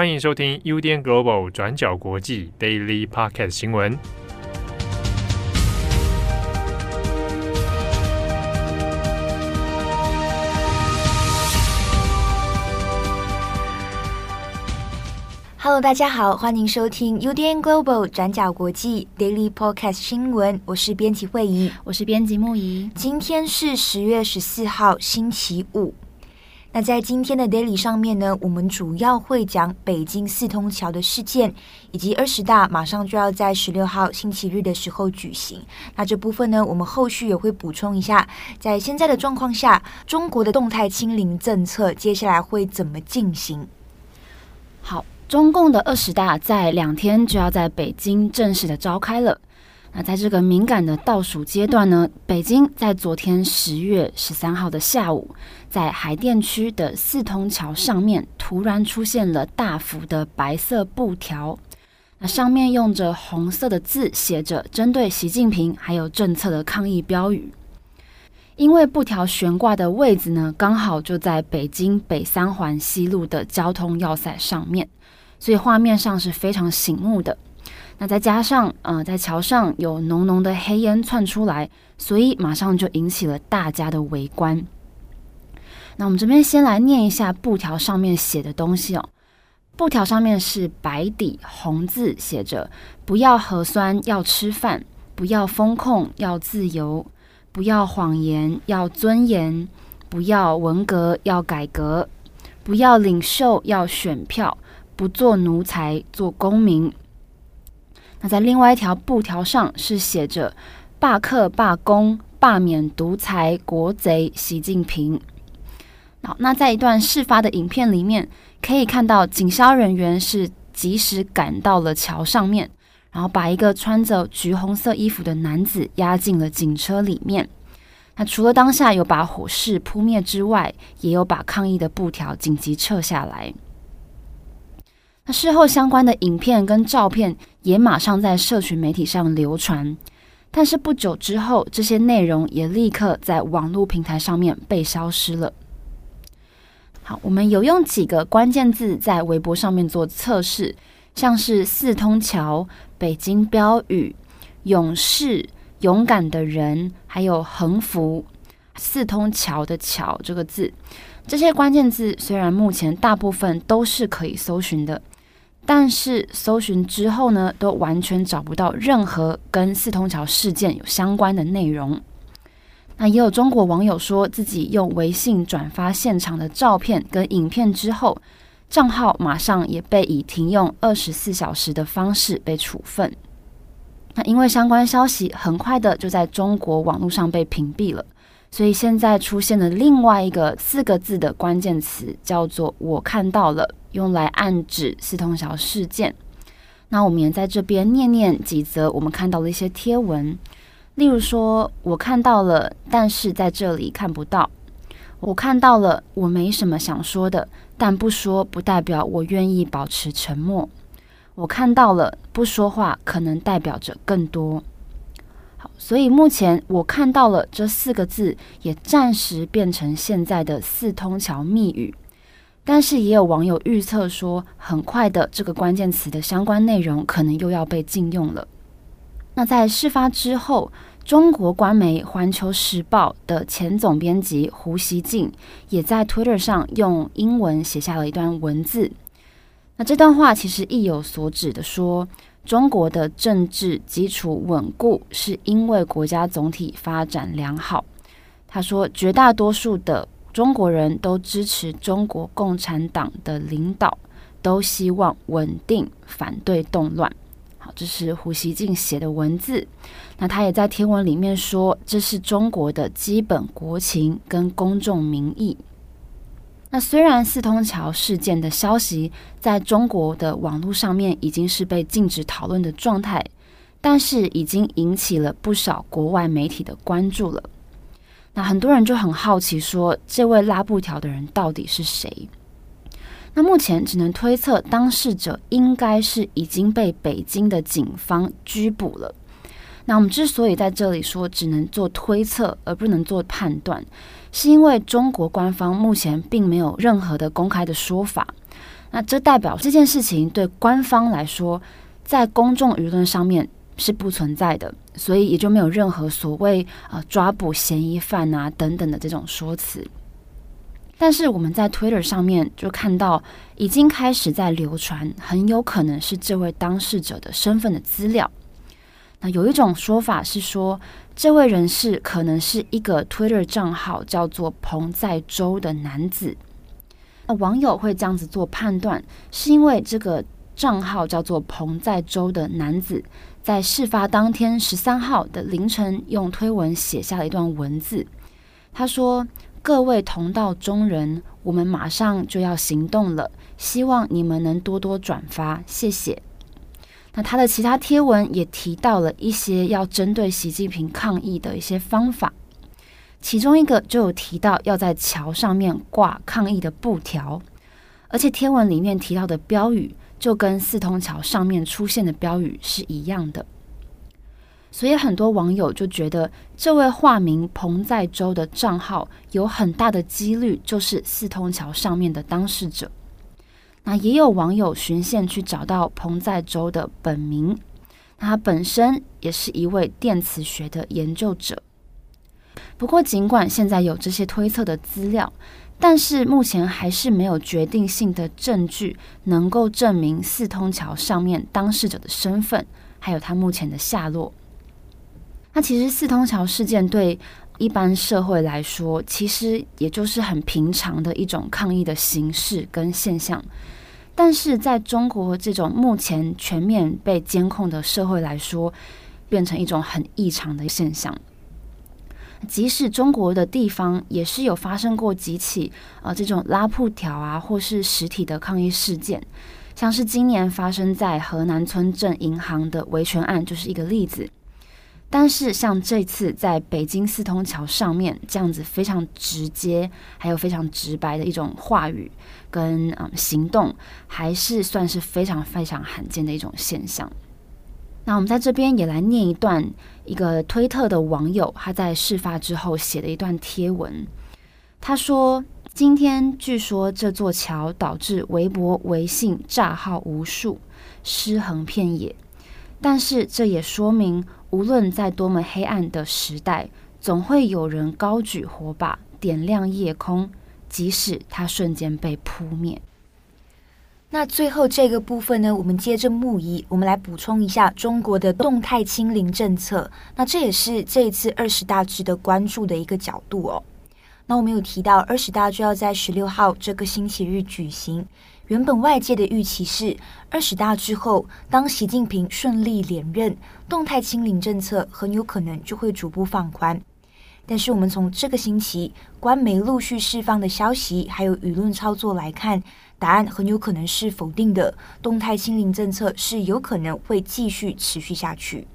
欢迎收听 UDN Global 转角国际 Daily Podcast 新闻。Hello，大家好，欢迎收听 UDN Global 转角国际 Daily Podcast 新闻。我是编辑惠仪，我是编辑木仪。今天是十月十四号，星期五。那在今天的 Daily 上面呢，我们主要会讲北京四通桥的事件，以及二十大马上就要在十六号星期日的时候举行。那这部分呢，我们后续也会补充一下，在现在的状况下，中国的动态清零政策接下来会怎么进行？好，中共的二十大在两天就要在北京正式的召开了。那在这个敏感的倒数阶段呢，北京在昨天十月十三号的下午，在海淀区的四通桥上面突然出现了大幅的白色布条，那上面用着红色的字写着针对习近平还有政策的抗议标语。因为布条悬挂的位置呢，刚好就在北京北三环西路的交通要塞上面，所以画面上是非常醒目的。那再加上，呃，在桥上有浓浓的黑烟窜出来，所以马上就引起了大家的围观。那我们这边先来念一下布条上面写的东西哦。布条上面是白底红字写着：“不要核酸，要吃饭；不要封控，要自由；不要谎言，要尊严；不要文革，要改革；不要领袖，要选票；不做奴才，做公民。”那在另外一条布条上是写着“罢课罢工罢免独裁国贼习近平”。好，那在一段事发的影片里面，可以看到警消人员是及时赶到了桥上面，然后把一个穿着橘红色衣服的男子押进了警车里面。那除了当下有把火势扑灭之外，也有把抗议的布条紧急撤下来。事后相关的影片跟照片也马上在社群媒体上流传，但是不久之后，这些内容也立刻在网络平台上面被消失了。好，我们有用几个关键字在微博上面做测试，像是四通桥、北京标语、勇士、勇敢的人，还有横幅、四通桥的桥这个字，这些关键字虽然目前大部分都是可以搜寻的。但是搜寻之后呢，都完全找不到任何跟四通桥事件有相关的内容。那也有中国网友说自己用微信转发现场的照片跟影片之后，账号马上也被以停用二十四小时的方式被处分。那因为相关消息很快的就在中国网络上被屏蔽了，所以现在出现了另外一个四个字的关键词，叫做“我看到了”。用来暗指四通桥事件。那我们也在这边念念几则我们看到的一些贴文，例如说，我看到了，但是在这里看不到。我看到了，我没什么想说的，但不说不代表我愿意保持沉默。我看到了，不说话可能代表着更多。所以目前我看到了这四个字，也暂时变成现在的四通桥密语。但是也有网友预测说，很快的这个关键词的相关内容可能又要被禁用了。那在事发之后，中国官媒《环球时报》的前总编辑胡锡进也在 Twitter 上用英文写下了一段文字。那这段话其实意有所指的说，中国的政治基础稳固是因为国家总体发展良好。他说，绝大多数的。中国人都支持中国共产党的领导，都希望稳定，反对动乱。好，这是胡锡进写的文字。那他也在天文里面说，这是中国的基本国情跟公众民意。那虽然四通桥事件的消息在中国的网络上面已经是被禁止讨论的状态，但是已经引起了不少国外媒体的关注了。那很多人就很好奇，说这位拉布条的人到底是谁？那目前只能推测，当事者应该是已经被北京的警方拘捕了。那我们之所以在这里说只能做推测而不能做判断，是因为中国官方目前并没有任何的公开的说法。那这代表这件事情对官方来说，在公众舆论上面是不存在的，所以也就没有任何所谓呃抓捕嫌疑犯啊等等的这种说辞。但是我们在 Twitter 上面就看到，已经开始在流传很有可能是这位当事者的身份的资料。那有一种说法是说，这位人士可能是一个 Twitter 账号叫做彭在洲的男子。那网友会这样子做判断，是因为这个账号叫做彭在洲的男子，在事发当天十三号的凌晨，用推文写下了一段文字。他说：“各位同道中人，我们马上就要行动了，希望你们能多多转发，谢谢。”那他的其他贴文也提到了一些要针对习近平抗议的一些方法，其中一个就有提到要在桥上面挂抗议的布条，而且贴文里面提到的标语就跟四通桥上面出现的标语是一样的，所以很多网友就觉得这位化名彭在洲的账号有很大的几率就是四通桥上面的当事者。那也有网友循线去找到彭在洲的本名，他本身也是一位电磁学的研究者。不过，尽管现在有这些推测的资料，但是目前还是没有决定性的证据能够证明四通桥上面当事者的身份，还有他目前的下落。那其实四通桥事件对一般社会来说，其实也就是很平常的一种抗议的形式跟现象。但是在中国这种目前全面被监控的社会来说，变成一种很异常的现象。即使中国的地方也是有发生过几起呃这种拉布条啊，或是实体的抗议事件，像是今年发生在河南村镇银行的维权案就是一个例子。但是像这次在北京四通桥上面这样子非常直接，还有非常直白的一种话语跟嗯行动，还是算是非常非常罕见的一种现象。那我们在这边也来念一段一个推特的网友他在事发之后写的一段贴文。他说：“今天据说这座桥导致微博、微信诈号无数，尸横遍野，但是这也说明。”无论在多么黑暗的时代，总会有人高举火把，点亮夜空，即使它瞬间被扑灭。那最后这个部分呢，我们接着木仪，我们来补充一下中国的动态清零政策。那这也是这一次二十大值得关注的一个角度哦。那我们有提到，二十大就要在十六号这个星期日举行。原本外界的预期是，二十大之后，当习近平顺利连任，动态清零政策很有可能就会逐步放宽。但是，我们从这个星期官媒陆续释放的消息，还有舆论操作来看，答案很有可能是否定的。动态清零政策是有可能会继续持续下去。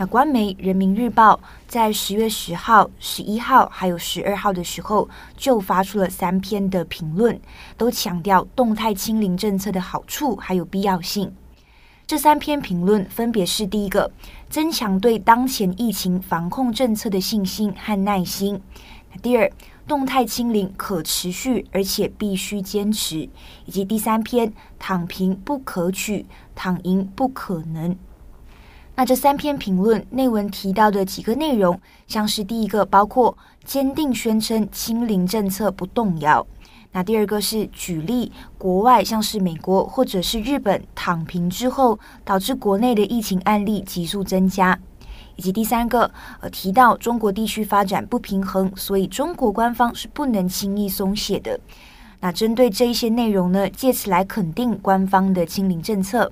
那官媒《人民日报》在十月十号、十一号还有十二号的时候，就发出了三篇的评论，都强调动态清零政策的好处还有必要性。这三篇评论分别是：第一个，增强对当前疫情防控政策的信心和耐心；第二，动态清零可持续而且必须坚持；以及第三篇，躺平不可取，躺赢不可能。那这三篇评论内文提到的几个内容，像是第一个，包括坚定宣称清零政策不动摇；那第二个是举例国外，像是美国或者是日本躺平之后，导致国内的疫情案例急速增加；以及第三个，呃，提到中国地区发展不平衡，所以中国官方是不能轻易松懈的。那针对这一些内容呢，借此来肯定官方的清零政策。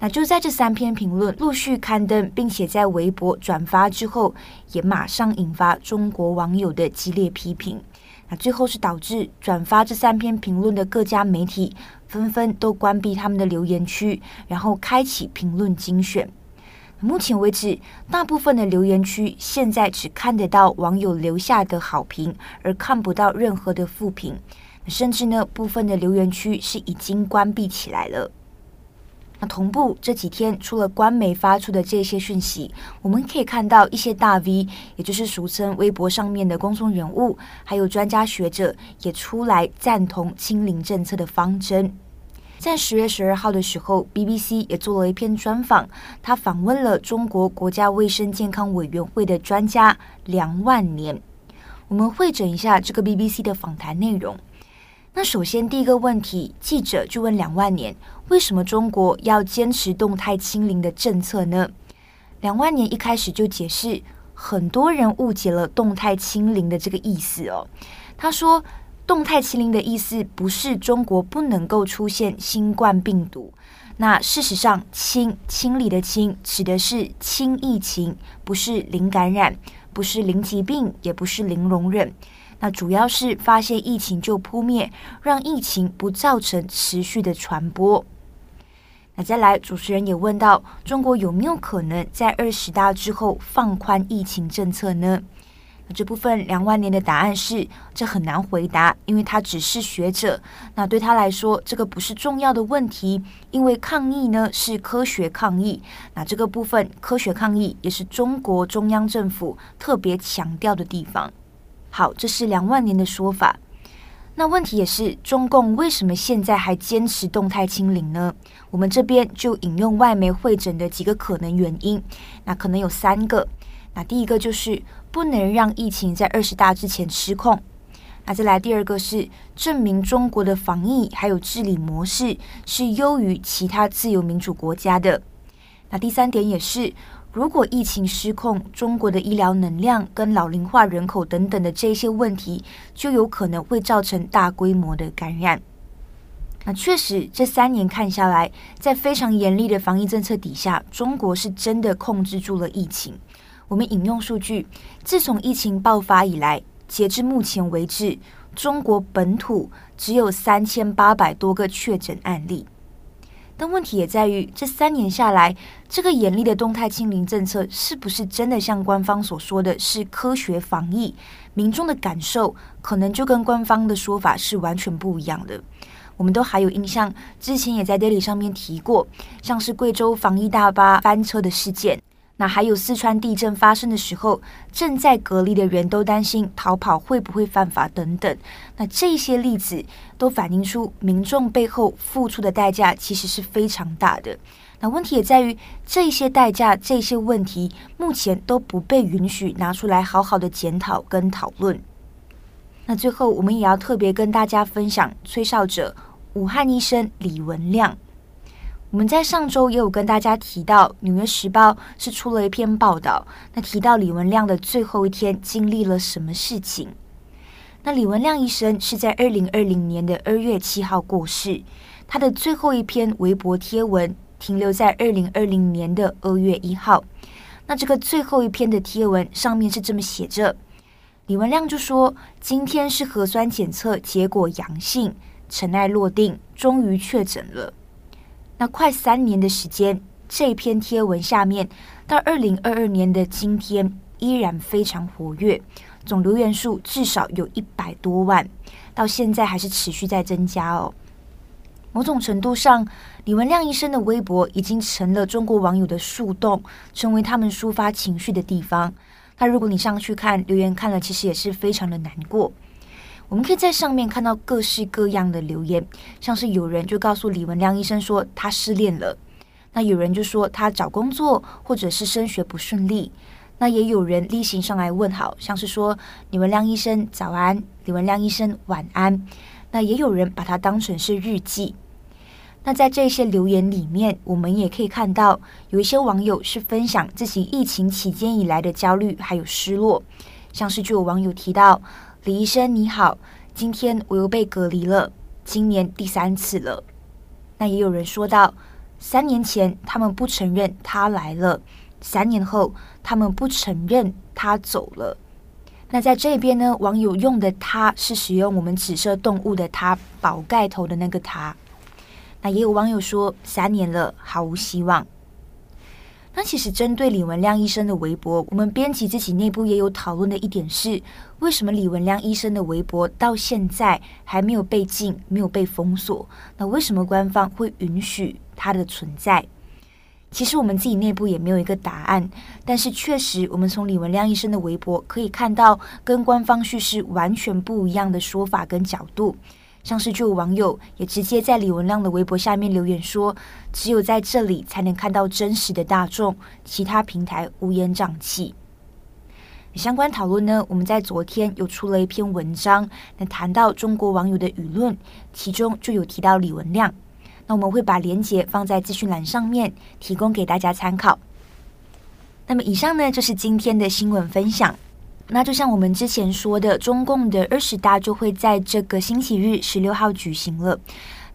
那就在这三篇评论陆续刊登，并且在微博转发之后，也马上引发中国网友的激烈批评。那最后是导致转发这三篇评论的各家媒体纷纷都关闭他们的留言区，然后开启评论精选。目前为止，大部分的留言区现在只看得到网友留下的好评，而看不到任何的负评。甚至呢，部分的留言区是已经关闭起来了。那同步这几天，除了官媒发出的这些讯息，我们可以看到一些大 V，也就是俗称微博上面的公众人物，还有专家学者也出来赞同清零政策的方针。在十月十二号的时候，BBC 也做了一篇专访，他访问了中国国家卫生健康委员会的专家梁万年。我们会整一下这个 BBC 的访谈内容。那首先第一个问题，记者就问梁万年，为什么中国要坚持动态清零的政策呢？梁万年一开始就解释，很多人误解了动态清零的这个意思哦。他说，动态清零的意思不是中国不能够出现新冠病毒。那事实上，清清理的清指的是清疫情，不是零感染，不是零疾病，也不是零容忍。那主要是发现疫情就扑灭，让疫情不造成持续的传播。那再来，主持人也问到，中国有没有可能在二十大之后放宽疫情政策呢？那这部分梁万年的答案是，这很难回答，因为他只是学者。那对他来说，这个不是重要的问题，因为抗疫呢是科学抗疫。那这个部分科学抗疫也是中国中央政府特别强调的地方。好，这是梁万年的说法。那问题也是，中共为什么现在还坚持动态清零呢？我们这边就引用外媒会诊的几个可能原因。那可能有三个。那第一个就是不能让疫情在二十大之前失控。那再来第二个是证明中国的防疫还有治理模式是优于其他自由民主国家的。那第三点也是。如果疫情失控，中国的医疗能量跟老龄化人口等等的这些问题，就有可能会造成大规模的感染。那确实，这三年看下来，在非常严厉的防疫政策底下，中国是真的控制住了疫情。我们引用数据，自从疫情爆发以来，截至目前为止，中国本土只有三千八百多个确诊案例。但问题也在于，这三年下来，这个严厉的动态清零政策是不是真的像官方所说的是科学防疫？民众的感受可能就跟官方的说法是完全不一样的。我们都还有印象，之前也在 Daily 上面提过，像是贵州防疫大巴翻车的事件。那还有四川地震发生的时候，正在隔离的人都担心逃跑会不会犯法等等。那这些例子都反映出民众背后付出的代价其实是非常大的。那问题也在于这些代价、这些问题目前都不被允许拿出来好好的检讨跟讨论。那最后我们也要特别跟大家分享吹哨者武汉医生李文亮。我们在上周也有跟大家提到，《纽约时报》是出了一篇报道，那提到李文亮的最后一天经历了什么事情？那李文亮医生是在二零二零年的二月七号过世，他的最后一篇微博贴文停留在二零二零年的二月一号。那这个最后一篇的贴文上面是这么写着：李文亮就说，今天是核酸检测结果阳性，尘埃落定，终于确诊了。那快三年的时间，这篇贴文下面到二零二二年的今天依然非常活跃，总留言数至少有一百多万，到现在还是持续在增加哦。某种程度上，李文亮医生的微博已经成了中国网友的树洞，成为他们抒发情绪的地方。那如果你上去看留言，看了其实也是非常的难过。我们可以在上面看到各式各样的留言，像是有人就告诉李文亮医生说他失恋了，那有人就说他找工作或者是升学不顺利，那也有人例行上来问好，像是说李文亮医生早安，李文亮医生晚安，那也有人把它当成是日记。那在这些留言里面，我们也可以看到有一些网友是分享自己疫情期间以来的焦虑还有失落，像是就有网友提到。李医生你好，今天我又被隔离了，今年第三次了。那也有人说到，三年前他们不承认他来了，三年后他们不承认他走了。那在这边呢，网友用的“他”是使用我们紫色动物的“他”，宝盖头的那个“他”。那也有网友说，三年了，毫无希望。那其实针对李文亮医生的微博，我们编辑自己内部也有讨论的一点是，为什么李文亮医生的微博到现在还没有被禁、没有被封锁？那为什么官方会允许它的存在。其实我们自己内部也没有一个答案，但是确实，我们从李文亮医生的微博可以看到，跟官方叙事完全不一样的说法跟角度。像是就有网友也直接在李文亮的微博下面留言说：“只有在这里才能看到真实的大众，其他平台乌烟瘴气。”相关讨论呢，我们在昨天有出了一篇文章，那谈到中国网友的舆论，其中就有提到李文亮。那我们会把连结放在资讯栏上面，提供给大家参考。那么以上呢，就是今天的新闻分享。那就像我们之前说的，中共的二十大就会在这个星期日十六号举行了。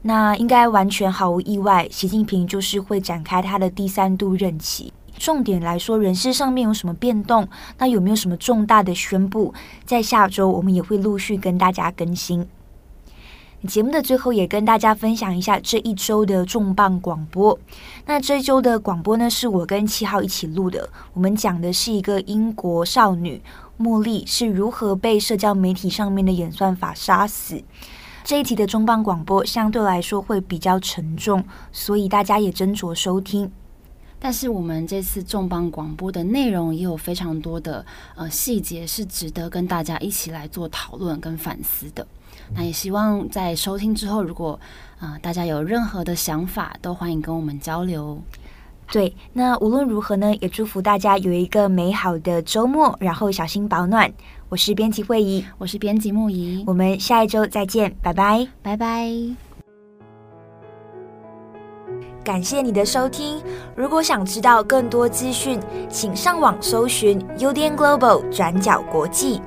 那应该完全毫无意外，习近平就是会展开他的第三度任期。重点来说，人事上面有什么变动？那有没有什么重大的宣布？在下周我们也会陆续跟大家更新。节目的最后，也跟大家分享一下这一周的重磅广播。那这一周的广播呢，是我跟七号一起录的。我们讲的是一个英国少女茉莉是如何被社交媒体上面的演算法杀死。这一集的重磅广播相对来说会比较沉重，所以大家也斟酌收听。但是我们这次重磅广播的内容也有非常多的呃细节，是值得跟大家一起来做讨论跟反思的。那也希望在收听之后，如果啊、呃、大家有任何的想法，都欢迎跟我们交流。对，那无论如何呢，也祝福大家有一个美好的周末，然后小心保暖。我是编辑惠仪，我是编辑木仪，我们下一周再见，拜拜，拜拜。感谢你的收听，如果想知道更多资讯，请上网搜寻 UDN Global 转角国际。